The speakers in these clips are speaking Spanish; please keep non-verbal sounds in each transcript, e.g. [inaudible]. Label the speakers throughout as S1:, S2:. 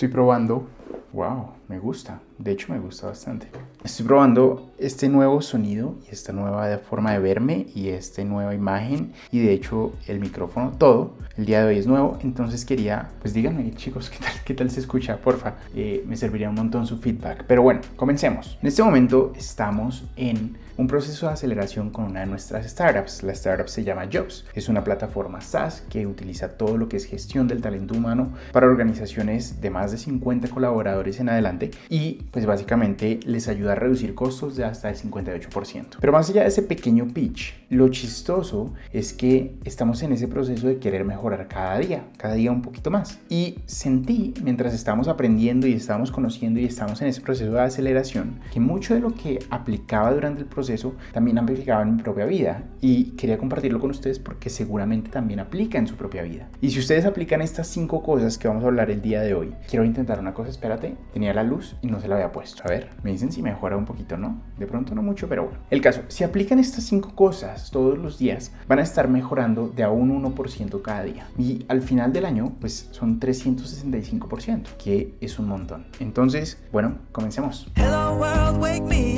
S1: Estoy probando. Wow, me gusta. De hecho, me gusta bastante. Estoy probando este nuevo sonido y esta nueva forma de verme y esta nueva imagen y de hecho el micrófono, todo. El día de hoy es nuevo, entonces quería, pues díganme chicos, [laughs] ¿qué tal, qué tal se escucha? Porfa, eh, me serviría un montón su feedback. Pero bueno, comencemos. En este momento estamos en un proceso de aceleración con una de nuestras startups. La startup se llama Jobs. Es una plataforma SaaS que utiliza todo lo que es gestión del talento humano para organizaciones de más de 50 colaboradores en adelante y pues básicamente les ayuda a reducir costos de hasta el 58%. Pero más allá de ese pequeño pitch, lo chistoso es que estamos en ese proceso de querer mejorar cada día, cada día un poquito más. Y sentí mientras estábamos aprendiendo y estábamos conociendo y estamos en ese proceso de aceleración que mucho de lo que aplicaba durante el proceso eso también aplicaba en mi propia vida y quería compartirlo con ustedes porque seguramente también aplica en su propia vida. Y si ustedes aplican estas cinco cosas que vamos a hablar el día de hoy, quiero intentar una cosa, espérate, tenía la luz y no se la había puesto. A ver, me dicen si mejora un poquito, ¿no? De pronto no mucho, pero bueno. El caso, si aplican estas cinco cosas todos los días, van a estar mejorando de a un 1% cada día. Y al final del año, pues son 365%, que es un montón. Entonces, bueno, comencemos. Hello world, wake me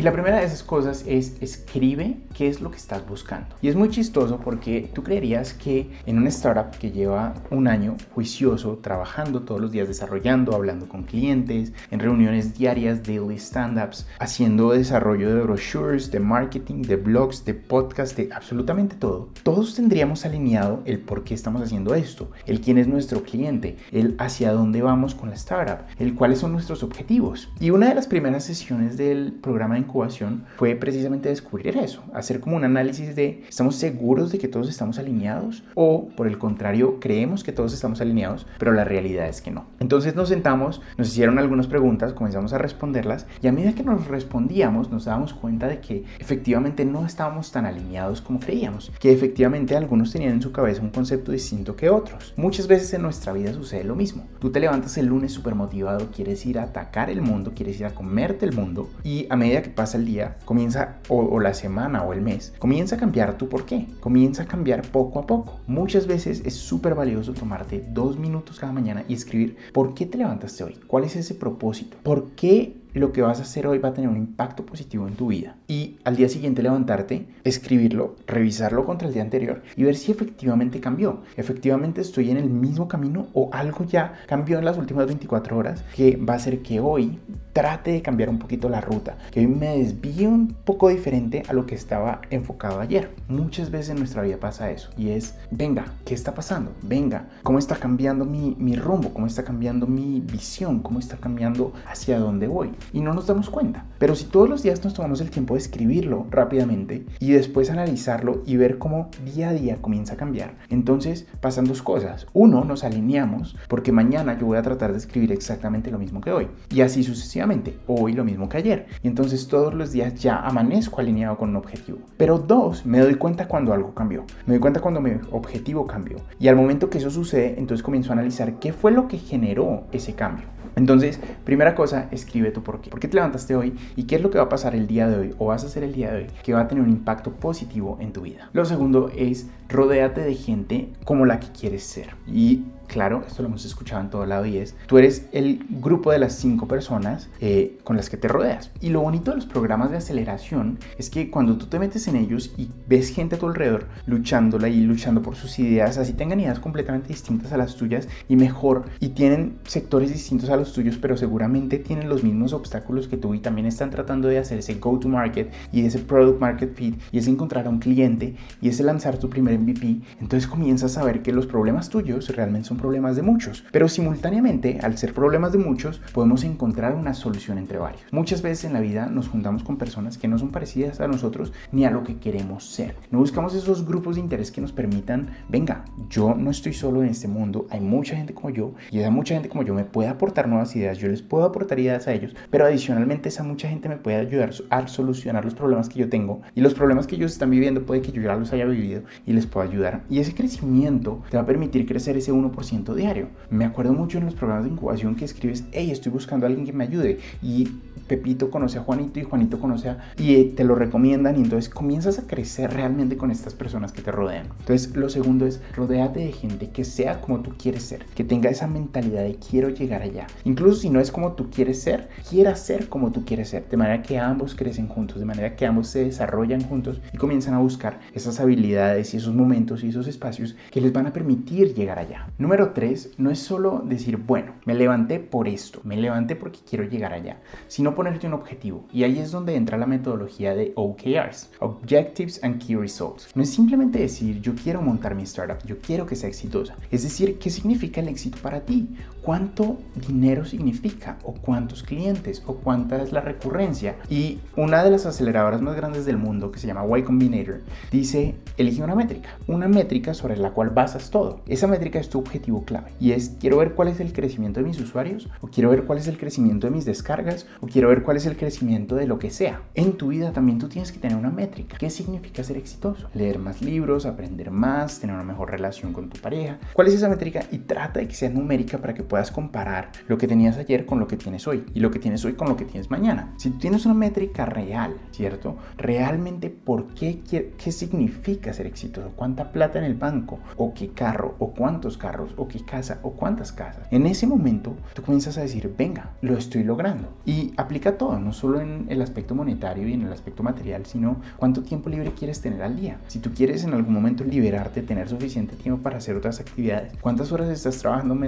S1: Y la primera de esas cosas es escribe qué es lo que estás buscando. Y es muy chistoso porque tú creerías que en una startup que lleva un año juicioso, trabajando todos los días, desarrollando, hablando con clientes, en reuniones diarias, daily stand-ups, haciendo desarrollo de brochures, de marketing, de blogs, de podcasts, de absolutamente todo, todos tendríamos alineado el por qué estamos haciendo esto, el quién es nuestro cliente, el hacia dónde vamos con la startup, el cuáles son nuestros objetivos. Y una de las primeras sesiones del programa de incubación fue precisamente descubrir eso, hacer como un análisis de ¿estamos seguros de que todos estamos alineados? O por el contrario, creemos que todos estamos alineados, pero la realidad es que no. Entonces nos sentamos, nos hicieron algunas preguntas, comenzamos a responderlas y a medida que nos respondíamos nos dábamos cuenta de que efectivamente no estábamos tan alineados como creíamos, que efectivamente algunos tenían en su cabeza un concepto distinto que otros. Muchas veces en nuestra vida sucede lo mismo. Tú te levantas el lunes súper motivado, quieres ir a atacar el mundo, quieres ir a comerte el mundo y a medida que pasa el día, comienza, o, la semana o el mes, comienza a cambiar tu por qué. Comienza a cambiar poco a poco. Muchas veces es súper valioso tomarte dos minutos cada mañana y escribir por qué te levantaste hoy, cuál es ese propósito, por qué lo que vas a hacer hoy va a tener un impacto positivo en tu vida. Y al día siguiente levantarte, escribirlo, revisarlo contra el día anterior y ver si efectivamente cambió. Efectivamente estoy en el mismo camino o algo ya cambió en las últimas 24 horas que va a hacer que hoy trate de cambiar un poquito la ruta, que hoy me desvíe un poco diferente a lo que estaba enfocado ayer. Muchas veces en nuestra vida pasa eso y es, venga, ¿qué está pasando? Venga, ¿cómo está cambiando mi, mi rumbo? ¿Cómo está cambiando mi visión? ¿Cómo está cambiando hacia dónde voy? Y no nos damos cuenta. Pero si todos los días nos tomamos el tiempo de escribirlo rápidamente y después analizarlo y ver cómo día a día comienza a cambiar, entonces pasan dos cosas. Uno, nos alineamos porque mañana yo voy a tratar de escribir exactamente lo mismo que hoy y así sucesivamente. Hoy lo mismo que ayer. Y entonces todos los días ya amanezco alineado con un objetivo. Pero dos, me doy cuenta cuando algo cambió. Me doy cuenta cuando mi objetivo cambió. Y al momento que eso sucede, entonces comienzo a analizar qué fue lo que generó ese cambio. Entonces, primera cosa, escribe tu por qué. ¿Por qué te levantaste hoy? ¿Y qué es lo que va a pasar el día de hoy o vas a hacer el día de hoy que va a tener un impacto positivo en tu vida? Lo segundo es, rodéate de gente como la que quieres ser. Y claro, esto lo hemos escuchado en todo lado y es, tú eres el grupo de las cinco personas eh, con las que te rodeas. Y lo bonito de los programas de aceleración es que cuando tú te metes en ellos y ves gente a tu alrededor luchándola y luchando por sus ideas, así tengan ideas completamente distintas a las tuyas y mejor, y tienen sectores distintos a los tuyos, pero seguramente tienen los mismos obstáculos que tú y también están tratando de hacer ese go to market y ese product market fit y es encontrar a un cliente y ese lanzar tu primer MVP, entonces comienzas a ver que los problemas tuyos realmente son problemas de muchos, pero simultáneamente, al ser problemas de muchos, podemos encontrar una solución entre varios. Muchas veces en la vida nos juntamos con personas que no son parecidas a nosotros ni a lo que queremos ser. No buscamos esos grupos de interés que nos permitan, venga, yo no estoy solo en este mundo, hay mucha gente como yo y esa mucha gente como yo me puede aportar nuevas ideas, yo les puedo aportar ideas a ellos, pero adicionalmente esa mucha gente me puede ayudar a solucionar los problemas que yo tengo y los problemas que ellos están viviendo puede que yo ya los haya vivido y les pueda ayudar. Y ese crecimiento te va a permitir crecer ese 1% 1% diario. Me acuerdo mucho en los programas de incubación que escribes, hey, estoy buscando a alguien que me ayude. Y Pepito conoce a Juanito y Juanito conoce a... y eh, te lo recomiendan y entonces comienzas a crecer realmente con estas personas que te rodean. Entonces lo segundo es rodéate de gente que sea como tú quieres ser, que tenga esa mentalidad de quiero llegar allá. Incluso si no es como tú quieres ser, quiera ser como tú quieres ser, de manera que ambos crecen juntos, de manera que ambos se desarrollan juntos y comienzan a buscar esas habilidades y esos momentos y esos espacios que les van a permitir llegar allá. Número tres, no es solo decir, bueno, me levanté por esto, me levanté porque quiero llegar allá, sino ponerte un objetivo. Y ahí es donde entra la metodología de OKRs, Objectives and Key Results. No es simplemente decir yo quiero montar mi startup, yo quiero que sea exitosa. Es decir, ¿qué significa el éxito para ti? ¿Cuánto dinero significa? ¿O cuántos clientes? ¿O cuánta es la recurrencia? Y una de las aceleradoras más grandes del mundo, que se llama Y Combinator, dice, elige una métrica. Una métrica sobre la cual basas todo. Esa métrica es tu objetivo clave. Y es, quiero ver cuál es el crecimiento de mis usuarios, o quiero ver cuál es el crecimiento de mis descargas, o quiero ver cuál es el crecimiento de lo que sea. En tu vida también tú tienes que tener una métrica. ¿Qué significa ser exitoso? Leer más libros, aprender más, tener una mejor relación con tu pareja. ¿Cuál es esa métrica? Y trata de que sea numérica para que puedas comparar lo que tenías ayer con lo que tienes hoy y lo que tienes hoy con lo que tienes mañana. Si tú tienes una métrica real, ¿cierto? Realmente, ¿por qué, qué significa ser exitoso? ¿Cuánta plata en el banco? ¿O qué carro? ¿O cuántos carros? ¿O qué casa? ¿O cuántas casas? En ese momento, tú comienzas a decir, venga, lo estoy logrando. Y aplica todo, no solo en el aspecto monetario y en el aspecto material, sino cuánto tiempo libre quieres tener al día. Si tú quieres en algún momento liberarte, tener suficiente tiempo para hacer otras actividades, cuántas horas estás trabajando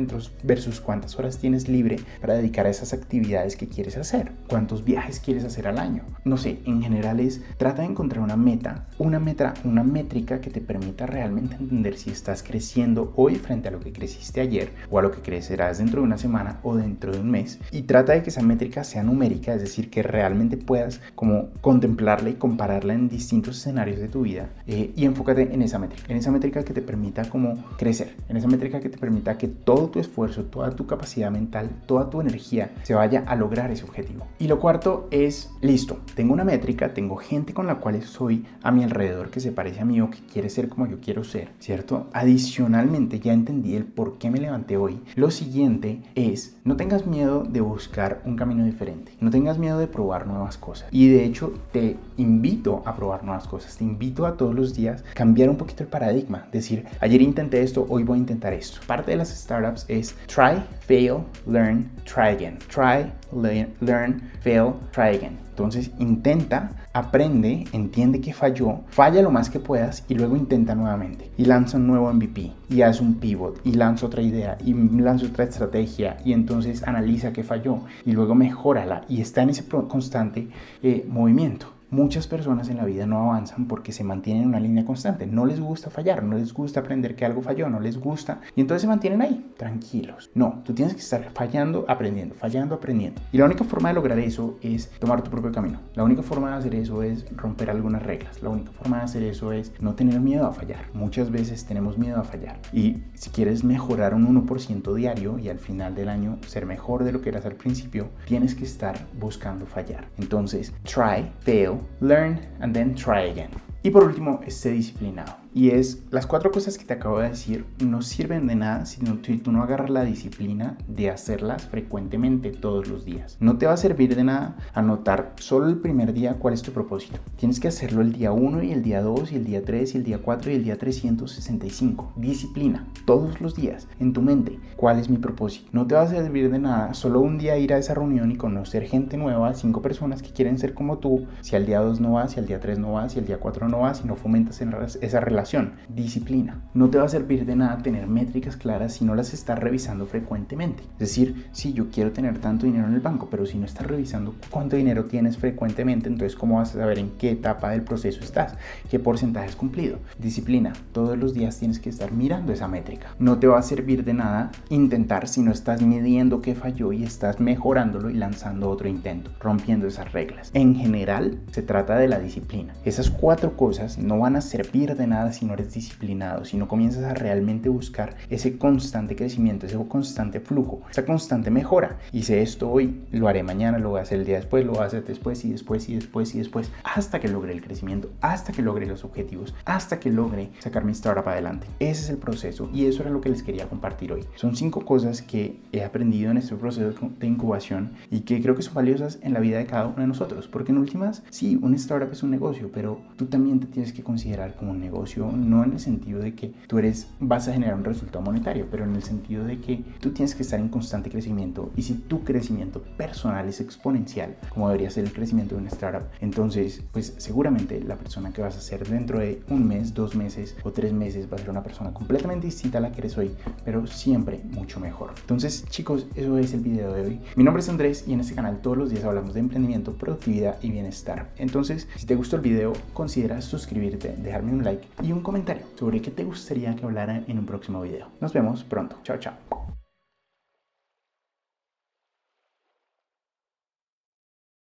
S1: versus cuántas horas tienes libre para dedicar a esas actividades que quieres hacer, cuántos viajes quieres hacer al año. No sé, en general es trata de encontrar una meta, una meta, una métrica que te permita realmente entender si estás creciendo hoy frente a lo que creciste ayer o a lo que crecerás dentro de una semana o dentro de un mes y trata de que esa métrica sea numérica, es decir, que realmente puedas como contemplarla y compararla en distintos escenarios de tu vida eh, y enfócate en esa métrica, en esa métrica que te permita como crecer, en esa métrica que te permita que todo tu esfuerzo, toda tu capacidad mental, toda tu energía se vaya a lograr ese objetivo. Y lo cuarto es, listo, tengo una métrica, tengo gente con la cual estoy a mi alrededor que se parece a mí o que quiere ser como yo quiero ser, ¿cierto? Adicionalmente ya entendí el por qué me levanté hoy. Lo siguiente es, no tengas miedo de buscar un camino diferente, no tengas miedo de probar nuevas cosas. Y de hecho te invito a probar nuevas cosas, te invito a todos los días cambiar un poquito el paradigma, decir, ayer intenté esto, hoy voy a intentar esto. Parte de las startups es try, fail, learn, try again. Try, learn, fail, try again. Entonces intenta, aprende, entiende que falló, falla lo más que puedas y luego intenta nuevamente. Y lanza un nuevo MVP y haz un pivot y lanza otra idea y lanza otra estrategia y entonces analiza que falló y luego mejórala y está en ese constante eh, movimiento. Muchas personas en la vida no avanzan porque se mantienen en una línea constante. No les gusta fallar, no les gusta aprender que algo falló, no les gusta. Y entonces se mantienen ahí, tranquilos. No, tú tienes que estar fallando, aprendiendo, fallando, aprendiendo. Y la única forma de lograr eso es tomar tu propio camino. La única forma de hacer eso es romper algunas reglas. La única forma de hacer eso es no tener miedo a fallar. Muchas veces tenemos miedo a fallar. Y si quieres mejorar un 1% diario y al final del año ser mejor de lo que eras al principio, tienes que estar buscando fallar. Entonces, try, fail, learn, and then try again. Y por último, esté disciplinado. Y es, las cuatro cosas que te acabo de decir no sirven de nada si, tú no agarras la disciplina de hacerlas frecuentemente todos los días. No te va a servir de nada anotar solo el primer día cuál es tu propósito. Tienes que hacerlo el día 1 y el día 2 y el día 3 y el día 4 y el día 365. Disciplina, todos los días, en tu mente, cuál es mi propósito. No te va a servir de nada solo un día ir a esa reunión y conocer gente nueva, cinco personas que quieren ser como tú, si al día 2 no vas, si al día 3 no vas, si al día 4 no vas, si no fomentas esa relación disciplina. No te va a servir de nada tener métricas claras si no las estás revisando frecuentemente. Es decir, si yo quiero tener tanto dinero en el banco, pero si no estás revisando cuánto dinero tienes frecuentemente, entonces ¿cómo vas a saber en qué etapa del proceso estás? ¿Qué porcentaje has cumplido? Disciplina. Todos los días tienes que estar mirando esa métrica. No te va a servir de nada intentar si no estás midiendo qué falló y estás mejorándolo y lanzando otro intento, rompiendo esas reglas. En general, se trata de la disciplina. Esas cuatro cosas no van a servir de nada si no eres disciplinado, si no comienzas a realmente buscar ese constante crecimiento, ese constante flujo, esa constante mejora. Hice esto hoy, lo haré mañana, lo voy a hacer el día después, lo voy a hacer después y después y después y después, hasta que logre el crecimiento, hasta que logre los objetivos, hasta que logre sacar mi startup adelante. Ese es el proceso y eso era lo que les quería compartir hoy. Son cinco cosas que he aprendido en este proceso de incubación y que creo que son valiosas en la vida de cada uno de nosotros, porque en últimas, sí, un startup es un negocio, pero tú también tienes que considerar como un negocio, no en el sentido de que tú eres, vas a generar un resultado monetario, pero en el sentido de que tú tienes que estar en constante crecimiento y si tu crecimiento personal es exponencial, como debería ser el crecimiento de una startup, entonces, pues seguramente la persona que vas a ser dentro de un mes, dos meses o tres meses va a ser una persona completamente distinta a la que eres hoy, pero siempre mucho mejor. Entonces, chicos, eso es el video de hoy. Mi nombre es Andrés y en este canal todos los días hablamos de emprendimiento, productividad y bienestar. Entonces, si te gustó el video, considera suscribirte, dejarme un like y un comentario sobre qué te gustaría que hablara en un próximo video. Nos vemos pronto. Chao, chao.